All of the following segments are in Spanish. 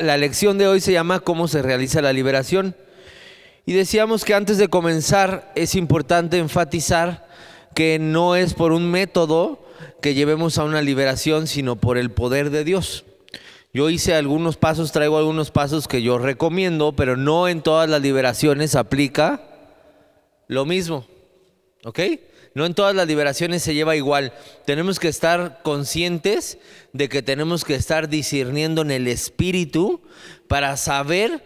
La lección de hoy se llama ¿Cómo se realiza la liberación? Y decíamos que antes de comenzar es importante enfatizar que no es por un método que llevemos a una liberación, sino por el poder de Dios. Yo hice algunos pasos, traigo algunos pasos que yo recomiendo, pero no en todas las liberaciones aplica lo mismo. ¿Ok? No en todas las liberaciones se lleva igual. Tenemos que estar conscientes de que tenemos que estar discerniendo en el espíritu para saber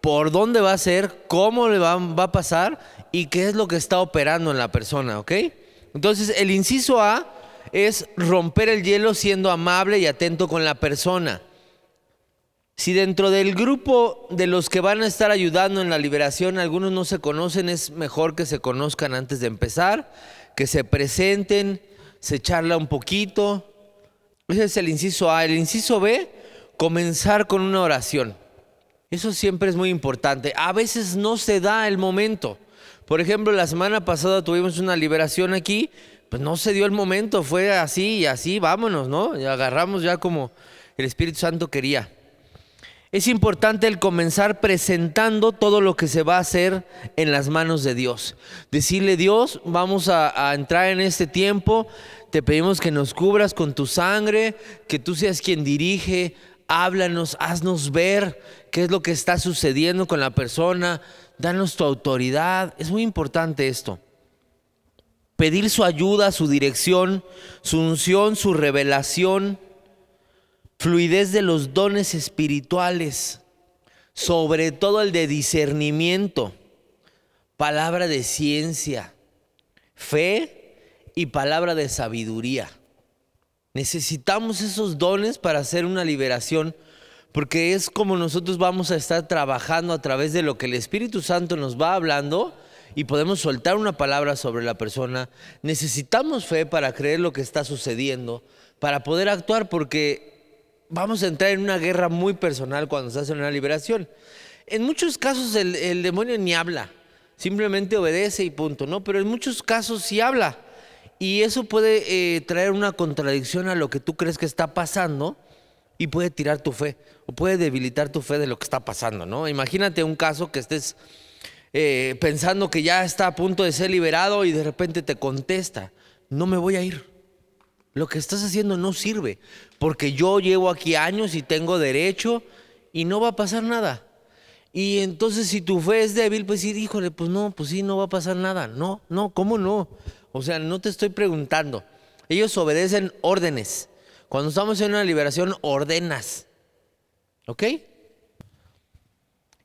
por dónde va a ser, cómo le va, a pasar y qué es lo que está operando en la persona, ¿ok? Entonces, el inciso A es romper el hielo siendo amable y atento con la persona. Si dentro del grupo de los que van a estar ayudando en la liberación algunos no se conocen, es mejor que se conozcan antes de empezar, que se presenten, se charla un poquito. Ese es el inciso A. El inciso B, comenzar con una oración. Eso siempre es muy importante. A veces no se da el momento. Por ejemplo, la semana pasada tuvimos una liberación aquí, pues no se dio el momento, fue así y así, vámonos, ¿no? Y agarramos ya como el Espíritu Santo quería. Es importante el comenzar presentando todo lo que se va a hacer en las manos de Dios. Decirle, Dios, vamos a, entrar en este tiempo, te pedimos que nos cubras con tu sangre, que tú seas quien dirige, háblanos, haznos ver qué es lo que está sucediendo con la persona, danos tu autoridad. Es muy importante esto. Pedir su ayuda, su dirección, su unción, su revelación fluidez de los dones espirituales, sobre todo el de discernimiento, palabra de ciencia, fe y palabra de sabiduría. Necesitamos esos dones para hacer una liberación, porque es como nosotros vamos a estar trabajando a través de lo que el Espíritu Santo nos va hablando y podemos soltar una palabra sobre la persona. Necesitamos fe para creer lo que está sucediendo, para poder actuar, porque vamos a entrar en una guerra muy personal cuando se hace una liberación. En muchos casos el, demonio ni habla, simplemente obedece y punto, ¿no? Pero en muchos casos sí habla. Y eso puede eh, traer una contradicción a lo que tú crees que está pasando y puede tirar tu fe o puede debilitar tu fe de lo que está pasando, ¿no? Imagínate un caso que estés eh, pensando que ya está a punto de ser liberado y de repente te contesta, no me voy a ir. Lo que estás haciendo no sirve, porque yo llevo aquí años y tengo derecho y no va a pasar nada. Y entonces si tu fe es débil, pues sí, híjole, pues no, pues sí, no va a pasar nada. No, no, ¿cómo no? O sea, no te estoy preguntando. Ellos obedecen órdenes. Cuando estamos en una liberación, ordenas. ¿Ok?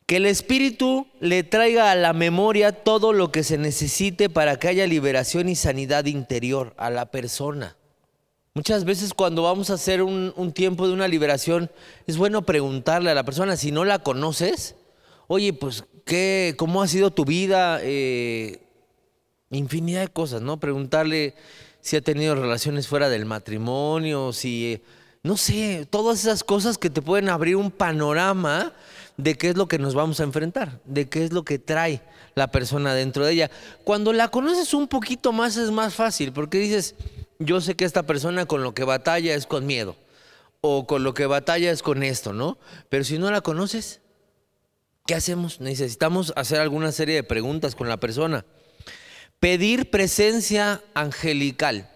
Que el Espíritu le traiga a la memoria todo lo que se necesite para que haya liberación y sanidad interior a la persona. Muchas veces cuando vamos a hacer un, tiempo de una liberación, es bueno preguntarle a la persona, si no la conoces, oye, pues, ¿qué, ¿cómo ha sido tu vida? Eh, infinidad de cosas, ¿no? Preguntarle si ha tenido relaciones fuera del matrimonio, si, no sé, todas esas cosas que te pueden abrir un panorama de qué es lo que nos vamos a enfrentar, de qué es lo que trae la persona dentro de ella. Cuando la conoces un poquito más es más fácil, porque dices, yo sé que esta persona con lo que batalla es con miedo o con lo que batalla es con esto, ¿no? Pero si no la conoces, ¿qué hacemos? Necesitamos hacer alguna serie de preguntas con la persona. Pedir presencia angelical.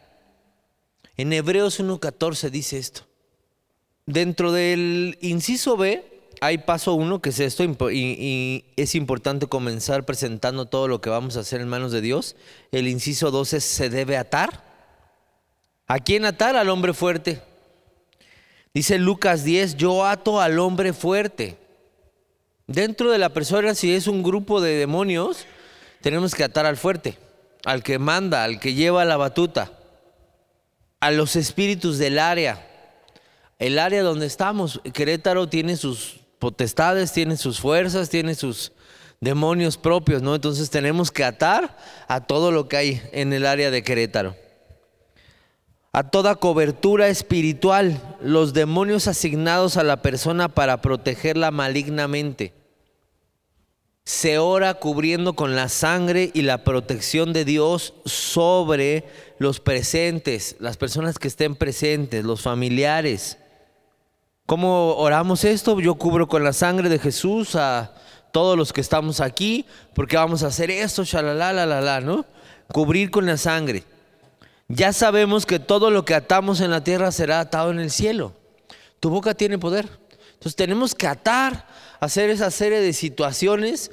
En Hebreos 1.14 dice esto. Dentro del inciso B hay paso uno que es esto y, y, es importante comenzar presentando todo lo que vamos a hacer en manos de Dios. El inciso 2 es se debe atar. ¿A quién atar? Al hombre fuerte. Dice Lucas 10, yo ato al hombre fuerte. Dentro de la persona, si es un grupo de demonios, tenemos que atar al fuerte, al que manda, al que lleva la batuta, a los espíritus del área. El área donde estamos, Querétaro tiene sus potestades, tiene sus fuerzas, tiene sus demonios propios, ¿no? Entonces tenemos que atar a todo lo que hay en el área de Querétaro a toda cobertura espiritual, los demonios asignados a la persona para protegerla malignamente. Se ora cubriendo con la sangre y la protección de Dios sobre los presentes, las personas que estén presentes, los familiares. ¿Cómo oramos esto? Yo cubro con la sangre de Jesús a todos los que estamos aquí, porque vamos a hacer esto, shalala, la, la, ¿no? Cubrir con la sangre. Ya sabemos que todo lo que atamos en la tierra será atado en el cielo. Tu boca tiene poder. Entonces tenemos que atar, hacer esa serie de situaciones.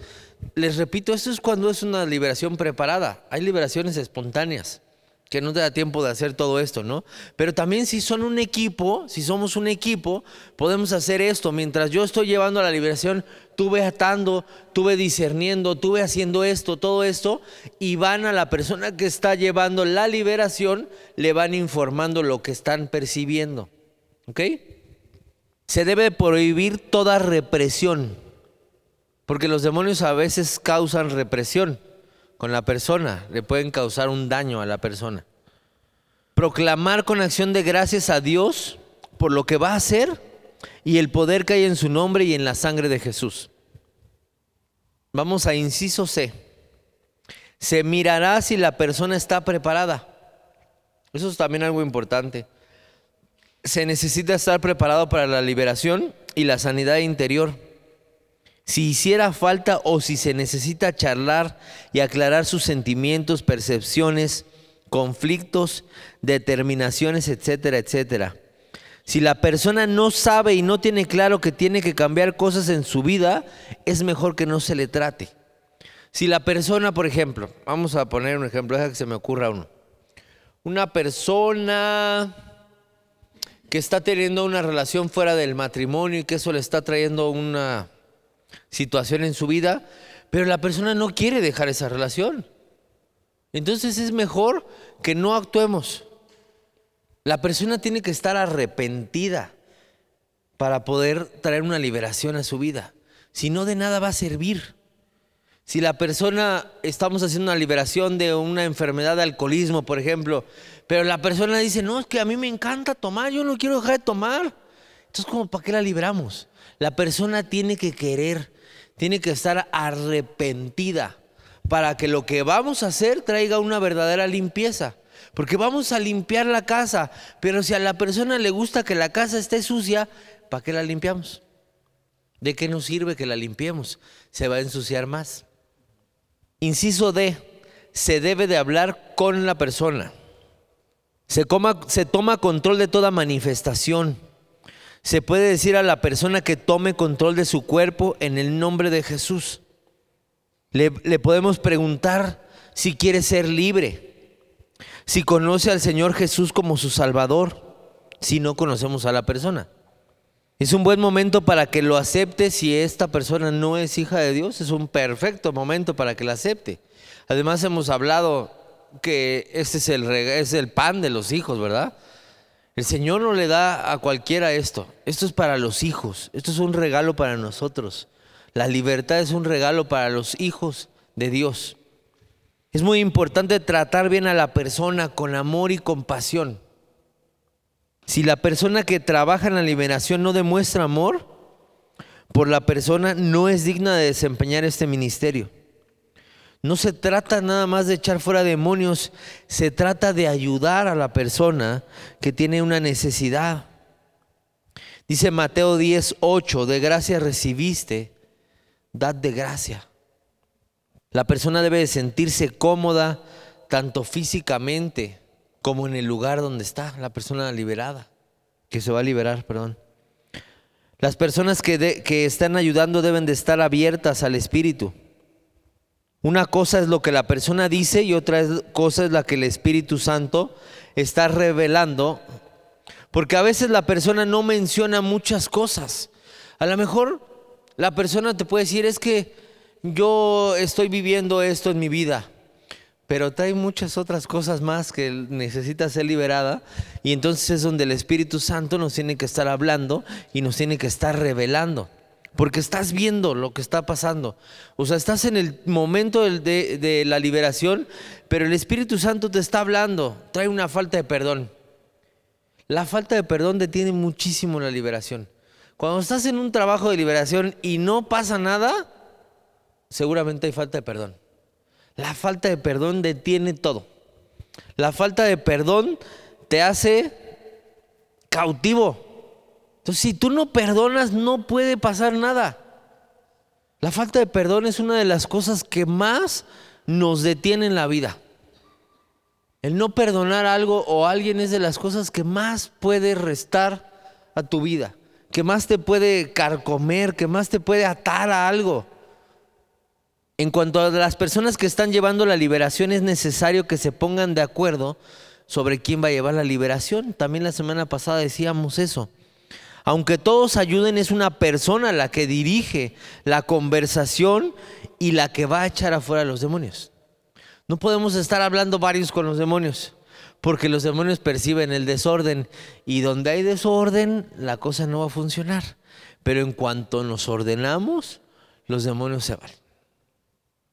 Les repito, esto es cuando es una liberación preparada. Hay liberaciones espontáneas que no te da tiempo de hacer todo esto, ¿no? Pero también si son un equipo, si somos un equipo, podemos hacer esto. Mientras yo estoy llevando la liberación, tuve atando, tuve discerniendo, tuve haciendo esto, todo esto, y van a la persona que está llevando la liberación, le van informando lo que están percibiendo. ¿Ok? Se debe prohibir toda represión, porque los demonios a veces causan represión con la persona, le pueden causar un daño a la persona. Proclamar con acción de gracias a Dios por lo que va a hacer y el poder que hay en su nombre y en la sangre de Jesús. Vamos a inciso C. Se mirará si la persona está preparada. Eso es también algo importante. Se necesita estar preparado para la liberación y la sanidad interior si hiciera falta o si se necesita charlar y aclarar sus sentimientos, percepciones, conflictos, determinaciones, etcétera, etcétera. Si la persona no sabe y no tiene claro que tiene que cambiar cosas en su vida, es mejor que no se le trate. Si la persona, por ejemplo, vamos a poner un ejemplo, deja que se me ocurra uno. Una persona que está teniendo una relación fuera del matrimonio y que eso le está trayendo una situación en su vida, pero la persona no quiere dejar esa relación. Entonces es mejor que no actuemos. La persona tiene que estar arrepentida para poder traer una liberación a su vida. Si no, de nada va a servir. Si la persona, estamos haciendo una liberación de una enfermedad de alcoholismo, por ejemplo, pero la persona dice, no, es que a mí me encanta tomar, yo no quiero dejar de tomar. Entonces, ¿cómo para qué la libramos? La persona tiene que querer, tiene que estar arrepentida para que lo que vamos a hacer traiga una verdadera limpieza. Porque vamos a limpiar la casa, pero si a la persona le gusta que la casa esté sucia, ¿para qué la limpiamos? ¿De qué nos sirve que la limpiemos? Se va a ensuciar más. Inciso D, se debe de hablar con la persona. Se, se toma control de toda manifestación se puede decir a la persona que tome control de su cuerpo en el nombre de Jesús. Le, podemos preguntar si quiere ser libre, si conoce al Señor Jesús como su Salvador, si no conocemos a la persona. Es un buen momento para que lo acepte si esta persona no es hija de Dios, es un perfecto momento para que la acepte. Además hemos hablado que este es el, es el pan de los hijos, ¿verdad? El Señor no le da a cualquiera esto. Esto es para los hijos. Esto es un regalo para nosotros. La libertad es un regalo para los hijos de Dios. Es muy importante tratar bien a la persona con amor y compasión. Si la persona que trabaja en la liberación no demuestra amor por la persona, no es digna de desempeñar este ministerio. No se trata nada más de echar fuera demonios, se trata de ayudar a la persona que tiene una necesidad. Dice Mateo 10, 8, de gracia recibiste, dad de gracia. La persona debe de sentirse cómoda tanto físicamente como en el lugar donde está la persona liberada, que se va a liberar, perdón. Las personas que, que están ayudando deben de estar abiertas al Espíritu. Una cosa es lo que la persona dice y otra cosa es la que el Espíritu Santo está revelando. Porque a veces la persona no menciona muchas cosas. A lo mejor la persona te puede decir, es que yo estoy viviendo esto en mi vida, pero hay muchas otras cosas más que necesita ser liberada y entonces es donde el Espíritu Santo nos tiene que estar hablando y nos tiene que estar revelando porque estás viendo lo que está pasando. O sea, estás en el momento de, de, la liberación, pero el Espíritu Santo te está hablando, trae una falta de perdón. La falta de perdón detiene muchísimo la liberación. Cuando estás en un trabajo de liberación y no pasa nada, seguramente hay falta de perdón. La falta de perdón detiene todo. La falta de perdón te hace cautivo Entonces, si tú no perdonas, no puede pasar nada. La falta de perdón es una de las cosas que más nos detiene en la vida. El no perdonar algo o alguien es de las cosas que más puede restar a tu vida, que más te puede carcomer, que más te puede atar a algo. En cuanto a las personas que están llevando la liberación, es necesario que se pongan de acuerdo sobre quién va a llevar la liberación. También la semana pasada decíamos eso. Aunque todos ayuden, es una persona la que dirige la conversación y la que va a echar afuera a los demonios. No podemos estar hablando varios con los demonios, porque los demonios perciben el desorden y donde hay desorden la cosa no va a funcionar. Pero en cuanto nos ordenamos, los demonios se van.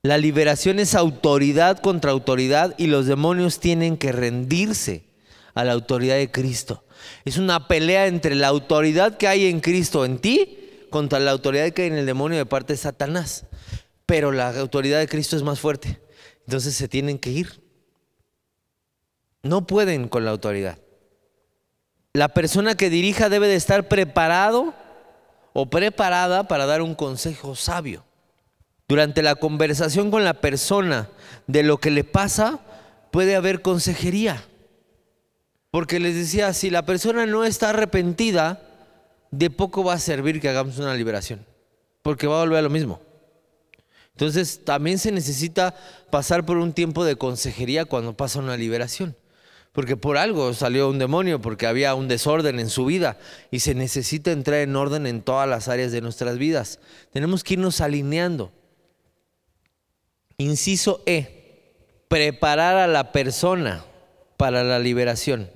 La liberación es autoridad contra autoridad y los demonios tienen que rendirse a la autoridad de Cristo. Es una pelea entre la autoridad que hay en Cristo en ti contra la autoridad que hay en el demonio de parte de Satanás. Pero la autoridad de Cristo es más fuerte. Entonces se tienen que ir. No pueden con la autoridad. La persona que dirija debe de estar preparado o preparada para dar un consejo sabio. Durante la conversación con la persona de lo que le pasa, puede haber consejería. Porque les decía, si la persona no está arrepentida, de poco va a servir que hagamos una liberación. Porque va a volver a lo mismo. Entonces también se necesita pasar por un tiempo de consejería cuando pasa una liberación. Porque por algo salió un demonio, porque había un desorden en su vida y se necesita entrar en orden en todas las áreas de nuestras vidas. Tenemos que irnos alineando. Inciso E, preparar a la persona para la liberación.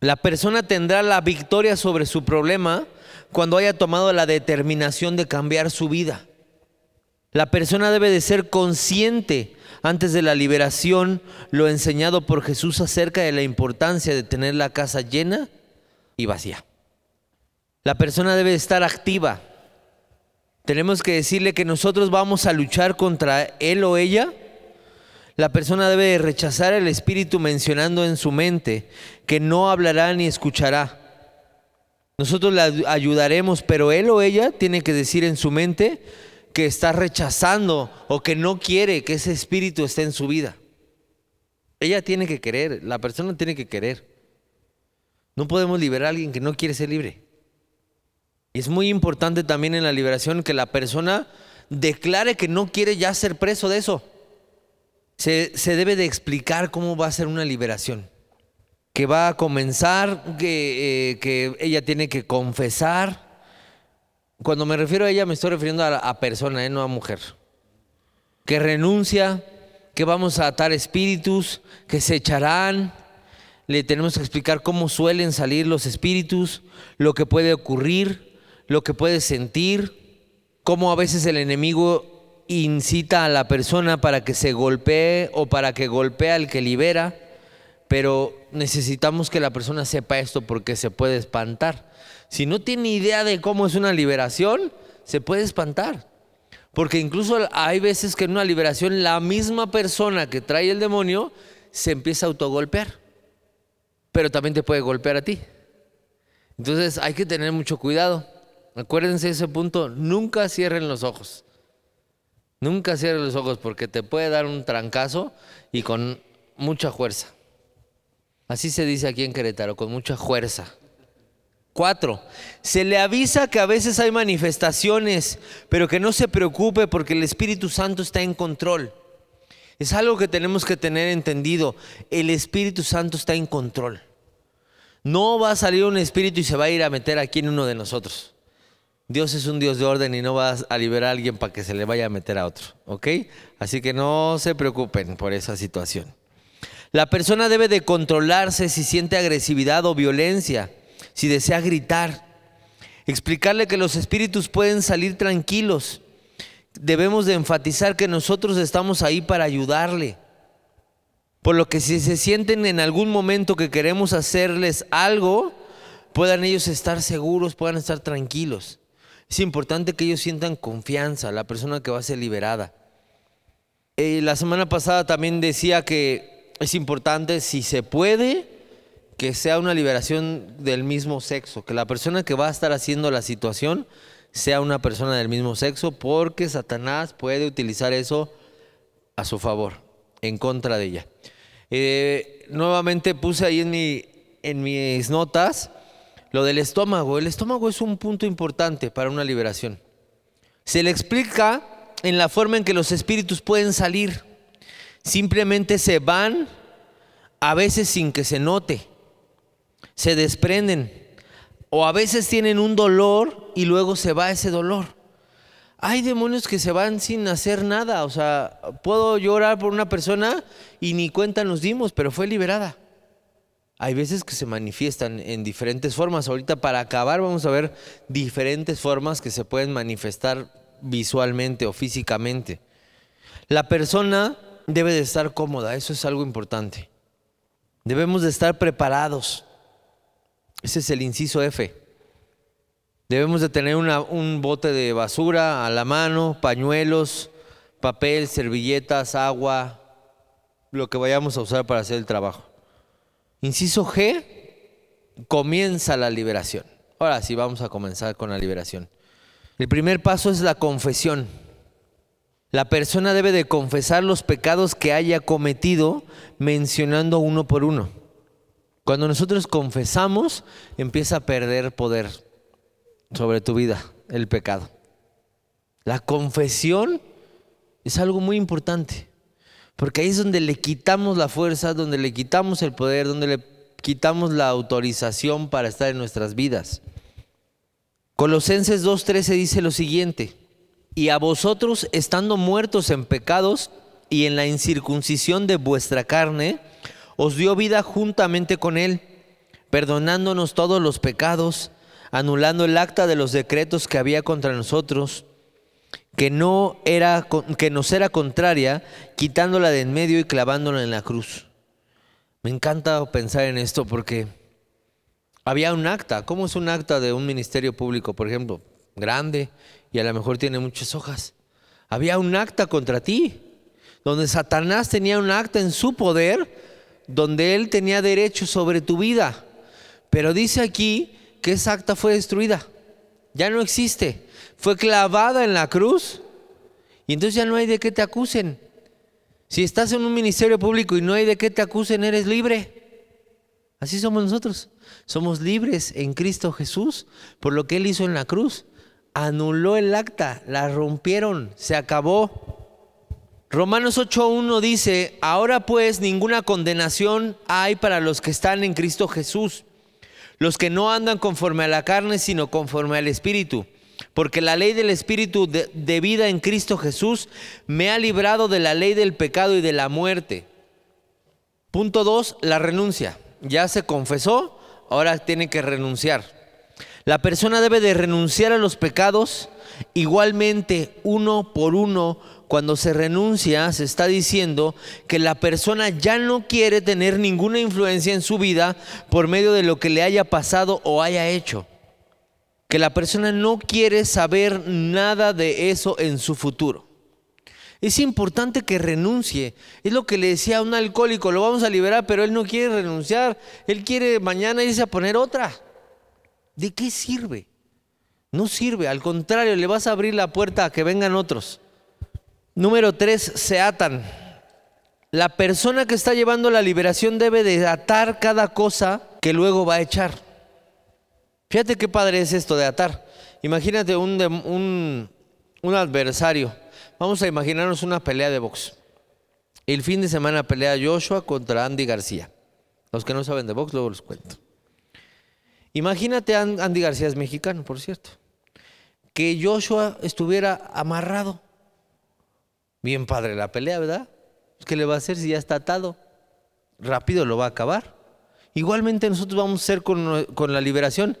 La persona tendrá la victoria sobre su problema cuando haya tomado la determinación de cambiar su vida. La persona debe de ser consciente antes de la liberación lo enseñado por Jesús acerca de la importancia de tener la casa llena y vacía. La persona debe estar activa. Tenemos que decirle que nosotros vamos a luchar contra él o ella. La persona debe rechazar el espíritu mencionando en su mente que no hablará ni escuchará. Nosotros la ayudaremos, pero él o ella tiene que decir en su mente, que está rechazando o que no quiere que ese espíritu esté en su vida. Ella tiene que querer, la persona tiene que querer. No podemos liberar a alguien que no quiere ser libre. Y es muy importante también en la liberación que la persona declare que no quiere ya ser preso de eso. Se, debe de explicar cómo va a ser una liberación. Que va a comenzar, que, eh, que ella tiene que confesar, cuando me refiero a ella me estoy refiriendo a, persona, ¿eh? no a mujer. Que renuncia, que vamos a atar espíritus, que se echarán. Le tenemos que explicar cómo suelen salir los espíritus, lo que puede ocurrir, lo que puede sentir, cómo a veces el enemigo incita a la persona para que se golpee o para que golpee al que libera, pero necesitamos que la persona sepa esto porque se puede espantar. Si no tiene idea de cómo es una liberación, se puede espantar. Porque incluso hay veces que en una liberación la misma persona que trae el demonio se empieza a autogolpear. Pero también te puede golpear a ti. Entonces hay que tener mucho cuidado. Acuérdense de ese punto, nunca cierren los ojos. Nunca cierren los ojos porque te puede dar un trancazo y con mucha fuerza. Así se dice aquí en Querétaro, con mucha fuerza. Cuatro, se le avisa que a veces hay manifestaciones, pero que no se preocupe porque el Espíritu Santo está en control. Es algo que tenemos que tener entendido. El Espíritu Santo está en control. No va a salir un espíritu y se va a ir a meter aquí en uno de nosotros. Dios es un Dios de orden y no va a liberar a alguien para que se le vaya a meter a otro. ¿Ok? Así que no se preocupen por esa situación. La persona debe de controlarse si siente agresividad o violencia si desea gritar, explicarle que los espíritus pueden salir tranquilos. Debemos de enfatizar que nosotros estamos ahí para ayudarle. Por lo que si se sienten en algún momento que queremos hacerles algo, puedan ellos estar seguros, puedan estar tranquilos. Es importante que ellos sientan confianza, la persona que va a ser liberada. Eh, la semana pasada también decía que es importante, si se puede, que sea una liberación del mismo sexo, que la persona que va a estar haciendo la situación sea una persona del mismo sexo, porque Satanás puede utilizar eso a su favor, en contra de ella. Eh, nuevamente puse ahí en, mi, en mis notas lo del estómago. El estómago es un punto importante para una liberación. Se le explica en la forma en que los espíritus pueden salir. Simplemente se van, a veces sin que se note. Se desprenden. O a veces tienen un dolor y luego se va ese dolor. Hay demonios que se van sin hacer nada. O sea, puedo llorar por una persona y ni cuenta nos dimos, pero fue liberada. Hay veces que se manifiestan en diferentes formas. Ahorita para acabar vamos a ver diferentes formas que se pueden manifestar visualmente o físicamente. La persona debe de estar cómoda, eso es algo importante. Debemos de estar preparados. Ese es el inciso F. Debemos de tener un bote de basura a la mano, pañuelos, papel, servilletas, agua, lo que vayamos a usar para hacer el trabajo. Inciso G, comienza la liberación. Ahora sí, vamos a comenzar con la liberación. El primer paso es la confesión. La persona debe de confesar los pecados que haya cometido mencionando uno por uno. Cuando nosotros confesamos, empieza a perder poder sobre tu vida el pecado. La confesión es algo muy importante, porque ahí es donde le quitamos la fuerza, donde le quitamos el poder, donde le quitamos la autorización para estar en nuestras vidas. Colosenses 2.13 dice lo siguiente, y a vosotros estando muertos en pecados y en la incircuncisión de vuestra carne, os dio vida juntamente con él, perdonándonos todos los pecados, anulando el acta de los decretos que había contra nosotros, que no era que nos era contraria, quitándola de en medio y clavándola en la cruz. Me encanta pensar en esto porque había un acta. ¿Cómo es un acta de un ministerio público, por ejemplo? Grande y a lo mejor tiene muchas hojas. Había un acta contra ti, donde Satanás tenía un acta en su poder, donde él tenía derecho sobre tu vida. Pero dice aquí que esa acta fue destruida. Ya no existe. Fue clavada en la cruz. Y entonces ya no hay de qué te acusen. Si estás en un ministerio público y no hay de qué te acusen, eres libre. Así somos nosotros. Somos libres en Cristo Jesús por lo que Él hizo en la cruz. Anuló el acta, la rompieron, se acabó. Romanos 8.1 dice, ahora pues ninguna condenación hay para los que están en Cristo Jesús, los que no andan conforme a la carne, sino conforme al Espíritu. Porque la ley del Espíritu de, vida en Cristo Jesús me ha librado de la ley del pecado y de la muerte. Punto 2, la renuncia ya se confesó, ahora tiene que renunciar. La persona debe de renunciar a los pecados igualmente uno por uno. Cuando se renuncia, se está diciendo que la persona ya no quiere tener ninguna influencia en su vida por medio de lo que le haya pasado o haya hecho. Que la persona no quiere saber nada de eso en su futuro. Es importante que renuncie. Es lo que le decía a un alcohólico, lo vamos a liberar, pero él no quiere renunciar. Él quiere mañana irse a poner otra. ¿De qué sirve? No sirve, al contrario, le vas a abrir la puerta a que vengan otros. Número tres, se atan. La persona que está llevando la liberación debe de atar cada cosa que luego va a echar. Fíjate qué padre es esto de atar. Imagínate un, un, un adversario Vamos a imaginarnos una pelea de box. El fin de semana pelea Joshua contra Andy García. Los que no saben de box, luego los cuento. Imagínate, Andy García es mexicano, por cierto. Que Joshua estuviera amarrado. Bien padre la pelea, ¿verdad? ¿Qué le va a hacer si ya está atado? Rápido lo va a acabar. Igualmente nosotros vamos a hacer con, con la liberación.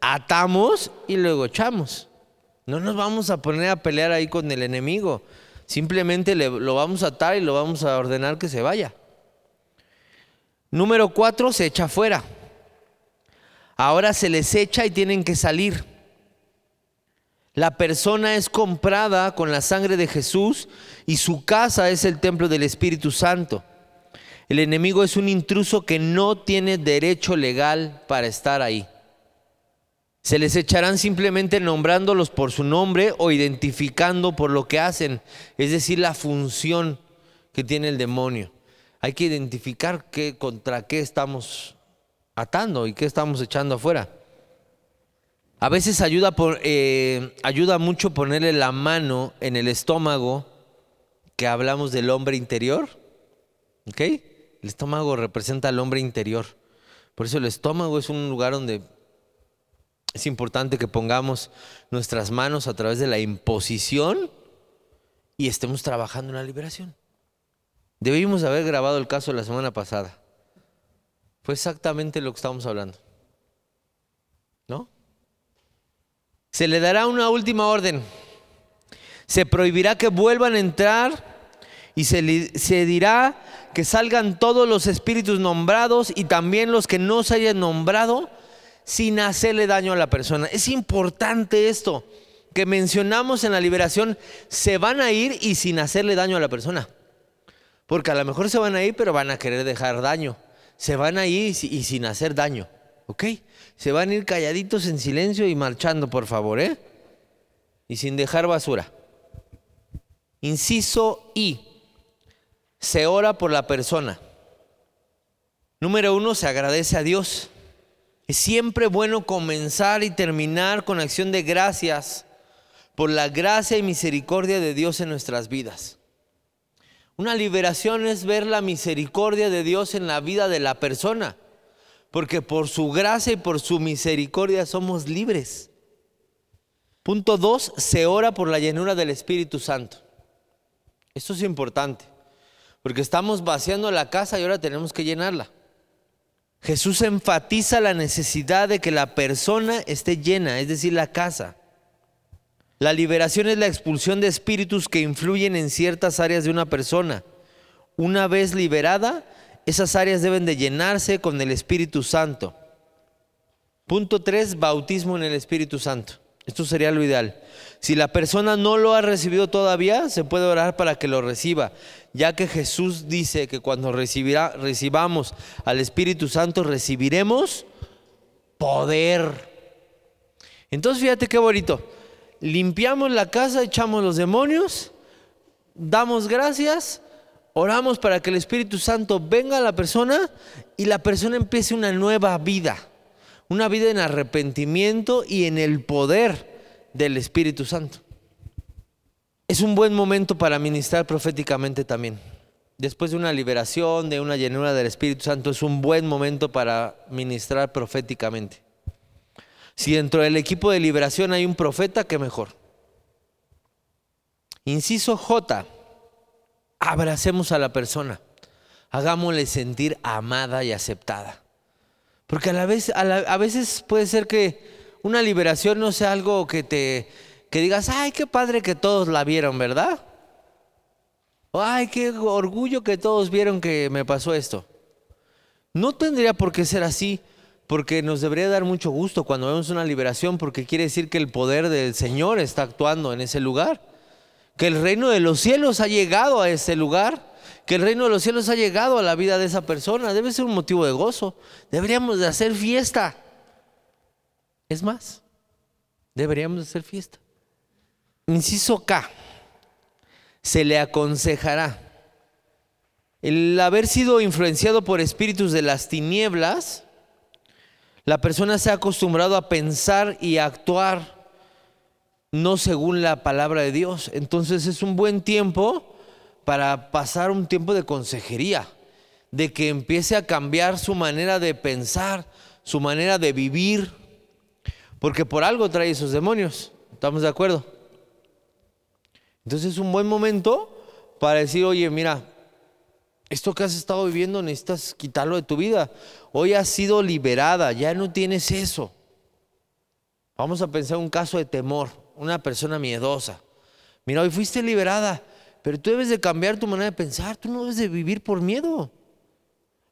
Atamos y luego echamos. No nos vamos a poner a pelear ahí con el enemigo. Simplemente lo vamos a atar y lo vamos a ordenar que se vaya. Número cuatro, se echa fuera. Ahora se les echa y tienen que salir. La persona es comprada con la sangre de Jesús y su casa es el templo del Espíritu Santo. El enemigo es un intruso que no tiene derecho legal para estar ahí. Se les echarán simplemente nombrándolos por su nombre o identificando por lo que hacen, es decir, la función que tiene el demonio. Hay que identificar qué, contra qué estamos atando y qué estamos echando afuera. A veces ayuda, eh, ayuda mucho ponerle la mano en el estómago, que hablamos del hombre interior. ¿Ok? El estómago representa al hombre interior. Por eso el estómago es un lugar donde es importante que pongamos nuestras manos a través de la imposición y estemos trabajando en la liberación. Debimos haber grabado el caso la semana pasada. Fue exactamente lo que estamos hablando. ¿No? Se le dará una última orden. Se prohibirá que vuelvan a entrar y se, dirá que salgan todos los espíritus nombrados y también los que no se hayan nombrado sin hacerle daño a la persona. Es importante esto que mencionamos en la liberación, se van a ir y sin hacerle daño a la persona. Porque a lo mejor se van a ir, pero van a querer dejar daño. Se van a ir y sin hacer daño. ¿Ok? Se van a ir calladitos en silencio y marchando, por favor, ¿eh? Y sin dejar basura. Inciso I. Se ora por la persona. Número uno, se agradece a Dios. Es siempre bueno comenzar y terminar con acción de gracias por la gracia y misericordia de Dios en nuestras vidas. Una liberación es ver la misericordia de Dios en la vida de la persona, porque por su gracia y por su misericordia somos libres. Punto dos, se ora por la llenura del Espíritu Santo. Esto es importante, porque estamos vaciando la casa y ahora tenemos que llenarla. Jesús enfatiza la necesidad de que la persona esté llena, es decir, la casa. La liberación es la expulsión de espíritus que influyen en ciertas áreas de una persona. Una vez liberada, esas áreas deben de llenarse con el Espíritu Santo. Punto 3, bautismo en el Espíritu Santo. Esto sería lo ideal. Si la persona no lo ha recibido todavía, se puede orar para que lo reciba, ya que Jesús dice que cuando recibirá, recibamos al Espíritu Santo recibiremos poder. Entonces fíjate qué bonito. Limpiamos la casa, echamos los demonios, damos gracias, oramos para que el Espíritu Santo venga a la persona y la persona empiece una nueva vida una vida en arrepentimiento y en el poder del Espíritu Santo. Es un buen momento para ministrar proféticamente también. Después de una liberación, de una llenura del Espíritu Santo, es un buen momento para ministrar proféticamente. Si dentro del equipo de liberación hay un profeta, qué mejor. Inciso J, abracemos a la persona, hagámosle sentir amada y aceptada. Porque a, la vez, a, veces puede ser que una liberación no sea algo que te que digas, ay, qué padre que todos la vieron, ¿verdad? Ay, qué orgullo que todos vieron que me pasó esto. No tendría por qué ser así, porque nos debería dar mucho gusto cuando vemos una liberación, porque quiere decir que el poder del Señor está actuando en ese lugar, que el reino de los cielos ha llegado a ese lugar que el reino de los cielos ha llegado a la vida de esa persona. Debe ser un motivo de gozo. Deberíamos de hacer fiesta. Es más, deberíamos de hacer fiesta. Inciso K. Se le aconsejará. El haber sido influenciado por espíritus de las tinieblas, la persona se ha acostumbrado a pensar y actuar no según la palabra de Dios. Entonces es un buen tiempo para pasar un tiempo de consejería, de que empiece a cambiar su manera de pensar, su manera de vivir, porque por algo trae esos demonios. ¿Estamos de acuerdo? Entonces es un buen momento para decir, oye, mira, esto que has estado viviendo necesitas quitarlo de tu vida. Hoy has sido liberada, ya no tienes eso. Vamos a pensar un caso de temor, una persona miedosa. Mira, hoy fuiste liberada, pero tú debes de cambiar tu manera de pensar, tú no debes de vivir por miedo.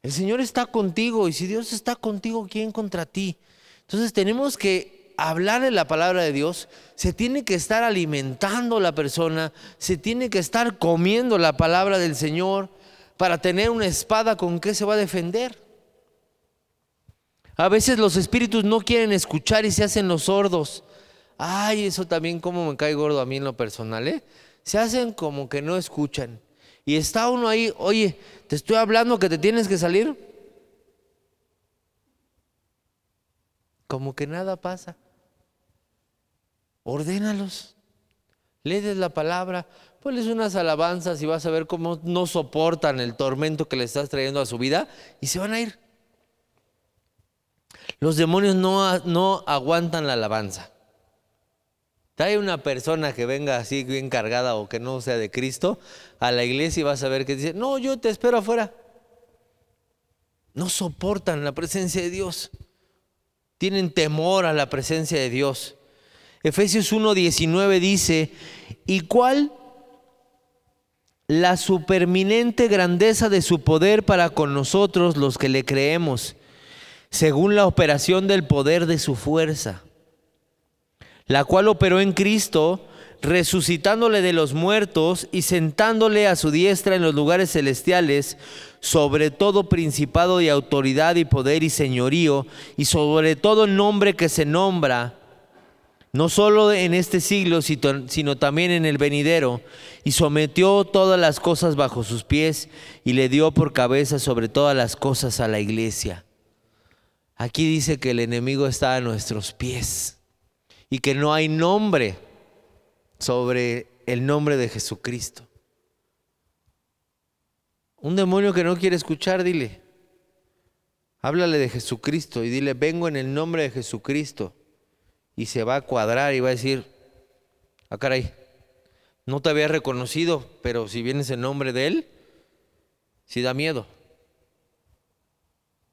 El Señor está contigo y si Dios está contigo, ¿quién contra ti? Entonces tenemos que hablarle la palabra de Dios, se tiene que estar alimentando la persona, se tiene que estar comiendo la palabra del Señor para tener una espada con que se va a defender. A veces los espíritus no quieren escuchar y se hacen los sordos. Ay, eso también como me cae gordo a mí en lo personal, ¿eh? Se hacen como que no escuchan. Y está uno ahí, oye, te estoy hablando que te tienes que salir. Como que nada pasa. Ordénalos. Lees la palabra, ponles unas alabanzas y vas a ver cómo no soportan el tormento que le estás trayendo a su vida y se van a ir. Los demonios no, no aguantan la alabanza. Trae una persona que venga así bien cargada o que no sea de Cristo a la iglesia y vas a ver que dice, no, yo te espero afuera. No soportan la presencia de Dios. Tienen temor a la presencia de Dios. Efesios 1.19 dice, ¿y cuál? La superminente grandeza de su poder para con nosotros los que le creemos, según la operación del poder de su fuerza la cual operó en Cristo, resucitándole de los muertos y sentándole a su diestra en los lugares celestiales, sobre todo principado y autoridad y poder y señorío, y sobre todo nombre que se nombra, no solo en este siglo, sino también en el venidero, y sometió todas las cosas bajo sus pies, y le dio por cabeza sobre todas las cosas a la iglesia. Aquí dice que el enemigo está a nuestros pies y que no hay nombre sobre el nombre de Jesucristo. Un demonio que no quiere escuchar, dile, háblale de Jesucristo y dile, vengo en el nombre de Jesucristo. Y se va a cuadrar y va a decir, ah caray, no te había reconocido, pero si vienes en nombre de Él, si da miedo.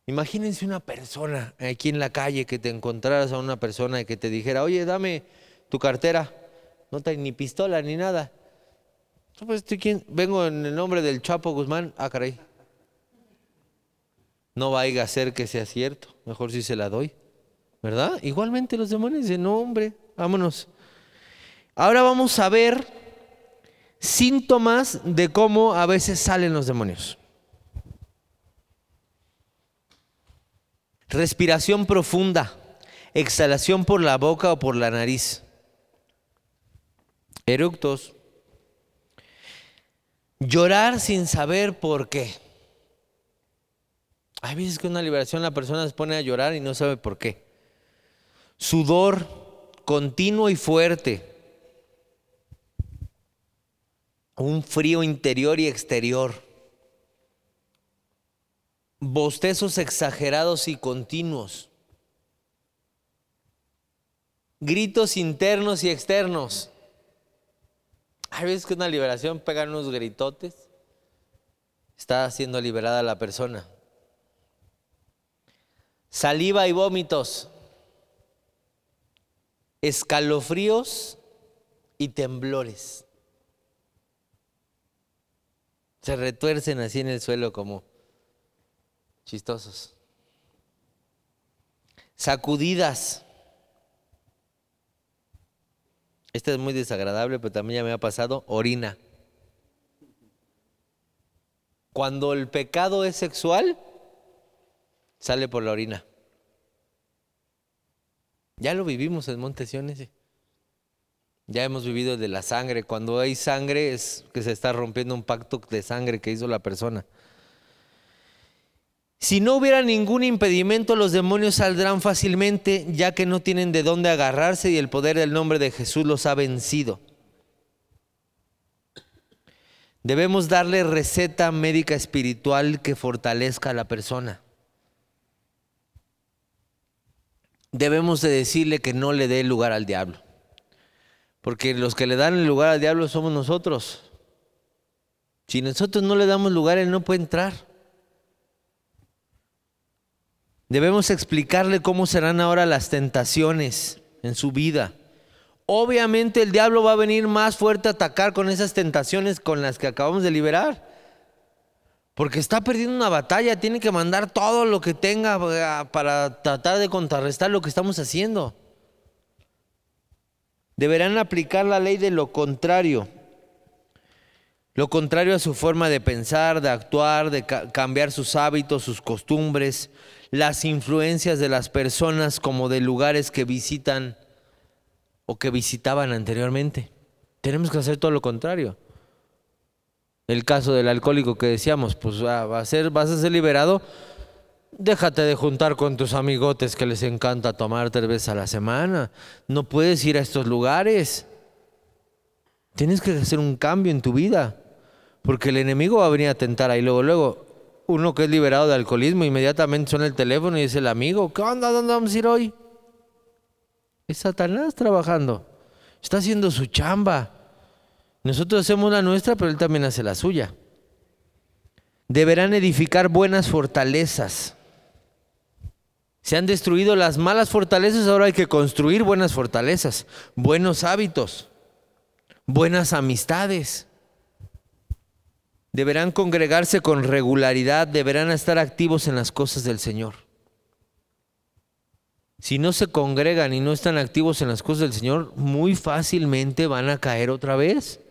Imagínense una persona aquí en la calle que te encontraras a una persona y que te dijera, oye, dame tu cartera, no trae ni pistola ni nada. Pues, Vengo en el nombre del Chapo Guzmán. Ah, caray. No vaya a ser que sea cierto. Mejor si se la doy. ¿Verdad? Igualmente los demonios dicen, no, hombre, vámonos. Ahora vamos a ver síntomas de cómo a veces salen los demonios. Respiración profunda, exhalación por la boca o por la nariz. Eructos. Llorar sin saber por qué. Hay veces que una liberación la persona se pone a llorar y no sabe por qué. Sudor continuo y fuerte. Un frío interior y exterior bostezos exagerados y continuos, gritos internos y externos. Hay veces que una liberación pega unos gritotes, está siendo liberada la persona. Saliva y vómitos, escalofríos y temblores. Se retuercen así en el suelo como chistosos. Sacudidas. Este es muy desagradable, pero también ya me ha pasado. Orina. Cuando el pecado es sexual, sale por la orina. Ya lo vivimos en Montesiones. Ya hemos vivido de la sangre. Cuando hay sangre es que se está rompiendo un pacto de sangre que hizo la persona. Si no hubiera ningún impedimento, los demonios saldrán fácilmente, ya que no tienen de dónde agarrarse y el poder del nombre de Jesús los ha vencido. Debemos darle receta médica espiritual que fortalezca a la persona. Debemos de decirle que no le dé lugar al diablo. Porque los que le dan el lugar al diablo somos nosotros. Si nosotros no le damos lugar, él no puede entrar. Debemos explicarle cómo serán ahora las tentaciones en su vida. Obviamente el diablo va a venir más fuerte a atacar con esas tentaciones con las que acabamos de liberar. Porque está perdiendo una batalla, tiene que mandar todo lo que tenga eh, para tratar de contrarrestar lo que estamos haciendo. Deberán aplicar la ley de lo contrario. Lo contrario a su forma de pensar, de actuar, de cambiar sus hábitos, sus costumbres, las influencias de las personas como de lugares que visitan o que visitaban anteriormente. Tenemos que hacer todo lo contrario. El caso del alcohólico que decíamos, pues va a ser, vas a ser liberado. Déjate de juntar con tus amigotes que les encanta tomar tres veces a la semana. No puedes ir a estos lugares. Tienes que hacer un cambio en tu vida. Porque el enemigo va a venir a tentar ahí. Luego, luego, uno que es liberado de alcoholismo, inmediatamente suena el teléfono y dice el amigo, ¿qué onda? ¿Dónde vamos a ir hoy? Es Satanás trabajando. Está haciendo su chamba. Nosotros hacemos la nuestra, pero él también hace la suya. Deberán edificar buenas fortalezas. Se han destruido las malas fortalezas, ahora hay que construir buenas fortalezas, buenos hábitos, buenas amistades. Deberán congregarse con regularidad, deberán estar activos en las cosas del Señor. Si no se congregan y no están activos en las cosas del Señor, muy fácilmente van a caer otra vez.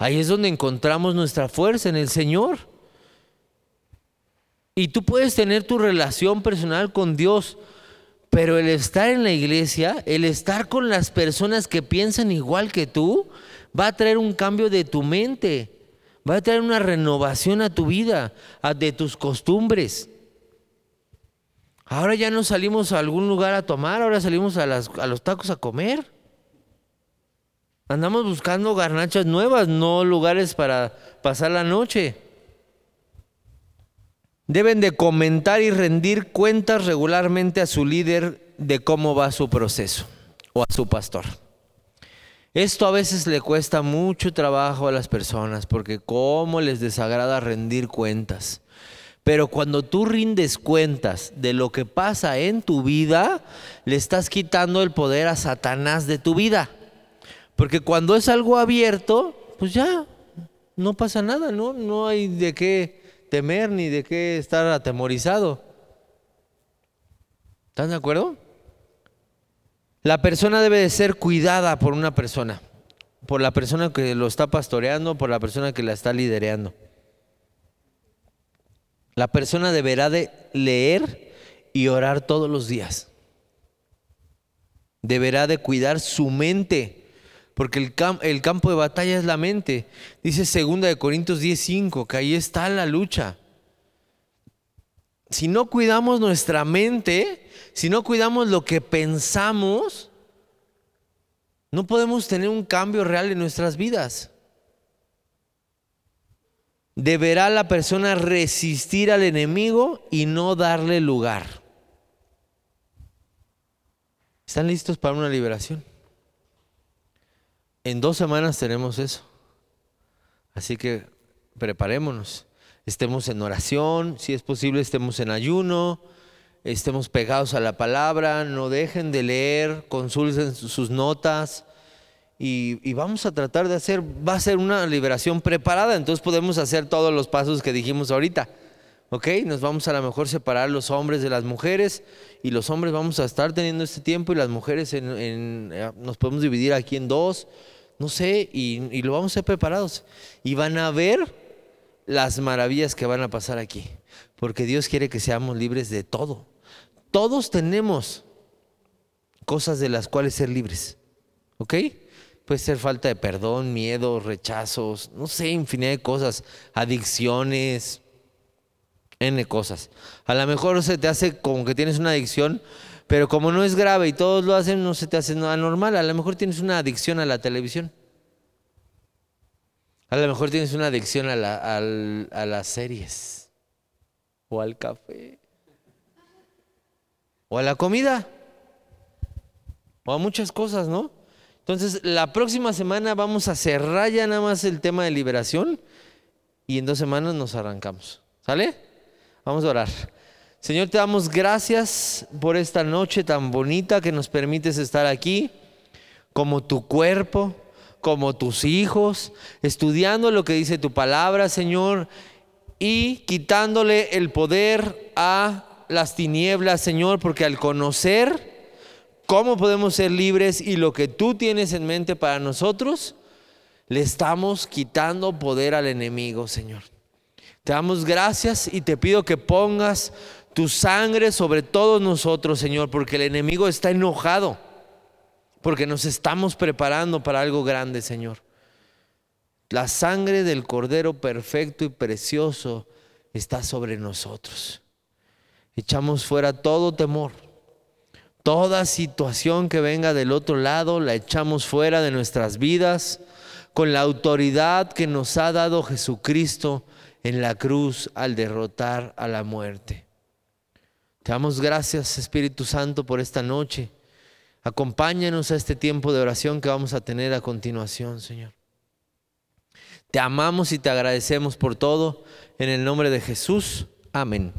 Ahí es donde encontramos nuestra fuerza en el Señor. Y tú puedes tener tu relación personal con Dios, pero el estar en la iglesia, el estar con las personas que piensan igual que tú, va a traer un cambio de tu mente va a traer una renovación a tu vida, a de tus costumbres. Ahora ya no salimos a algún lugar a tomar, ahora salimos a, a los tacos a comer. Andamos buscando garnachas nuevas, no lugares para pasar la noche. Deben de comentar y rendir cuentas regularmente a su líder de cómo va su proceso o a su pastor. Esto a veces le cuesta mucho trabajo a las personas porque cómo les desagrada rendir cuentas. Pero cuando tú rindes cuentas de lo que pasa en tu vida, le estás quitando el poder a Satanás de tu vida. Porque cuando es algo abierto, pues ya, no pasa nada, ¿no? No hay de qué temer ni de qué estar atemorizado. ¿Están de acuerdo? La persona debe de ser cuidada por una persona, por la persona que lo está pastoreando, por la persona que la está liderando. La persona deberá de leer y orar todos los días. Deberá de cuidar su mente, porque el, campo de batalla es la mente. Dice 2 de Corintios 10:5 que ahí está la lucha. Si no cuidamos nuestra mente, si no cuidamos lo que pensamos, no podemos tener un cambio real en nuestras vidas. Deberá la persona resistir al enemigo y no darle lugar. ¿Están listos para una liberación? En dos semanas tenemos eso. Así que preparémonos. Estemos en oración, si es posible estemos en ayuno, estemos pegados a la palabra, no dejen de leer, consulten sus notas y, vamos a tratar de hacer, va a ser una liberación preparada, entonces podemos hacer todos los pasos que dijimos ahorita. ¿Ok? Nos vamos a lo mejor separar los hombres de las mujeres y los hombres vamos a estar teniendo este tiempo y las mujeres eh, nos podemos dividir aquí en dos, no sé, y, y lo vamos a ser preparados. Y van a ver las maravillas que van a pasar aquí, porque Dios quiere que seamos libres de todo. Todos tenemos cosas de las cuales ser libres. ¿Ok? Puede ser falta de perdón, miedo, rechazos, no sé, infinidad de cosas, adicciones, N cosas. A lo mejor se te hace como que tienes una adicción, pero como no es grave y todos lo hacen, no se te hace nada normal. A lo mejor tienes una adicción a la televisión. A lo mejor tienes una adicción a, a las series o al café o a la comida, o a muchas cosas, ¿no? Entonces, la próxima semana vamos a cerrar ya nada más el tema de liberación y en dos semanas nos arrancamos. ¿Sale? Vamos a orar. Señor, te damos gracias por esta noche tan bonita que nos permites estar aquí, como tu cuerpo, como tus hijos, estudiando lo que dice tu palabra, Señor, y quitándole el poder a las tinieblas, Señor, porque al conocer cómo podemos ser libres y lo que tú tienes en mente para nosotros, le estamos quitando poder al enemigo, Señor. Te damos gracias y te pido que pongas tu sangre sobre todos nosotros, Señor, porque el enemigo está enojado, porque nos estamos preparando para algo grande, Señor. La sangre del Cordero perfecto y precioso está sobre nosotros. Echamos fuera todo temor. Toda situación que venga del otro lado la echamos fuera de nuestras vidas con la autoridad que nos ha dado Jesucristo en la cruz al derrotar a la muerte. Te damos gracias Espíritu Santo por esta noche. Acompáñanos a este tiempo de oración que vamos a tener a continuación, Señor. Te amamos y te agradecemos por todo. En el nombre de Jesús. Amén.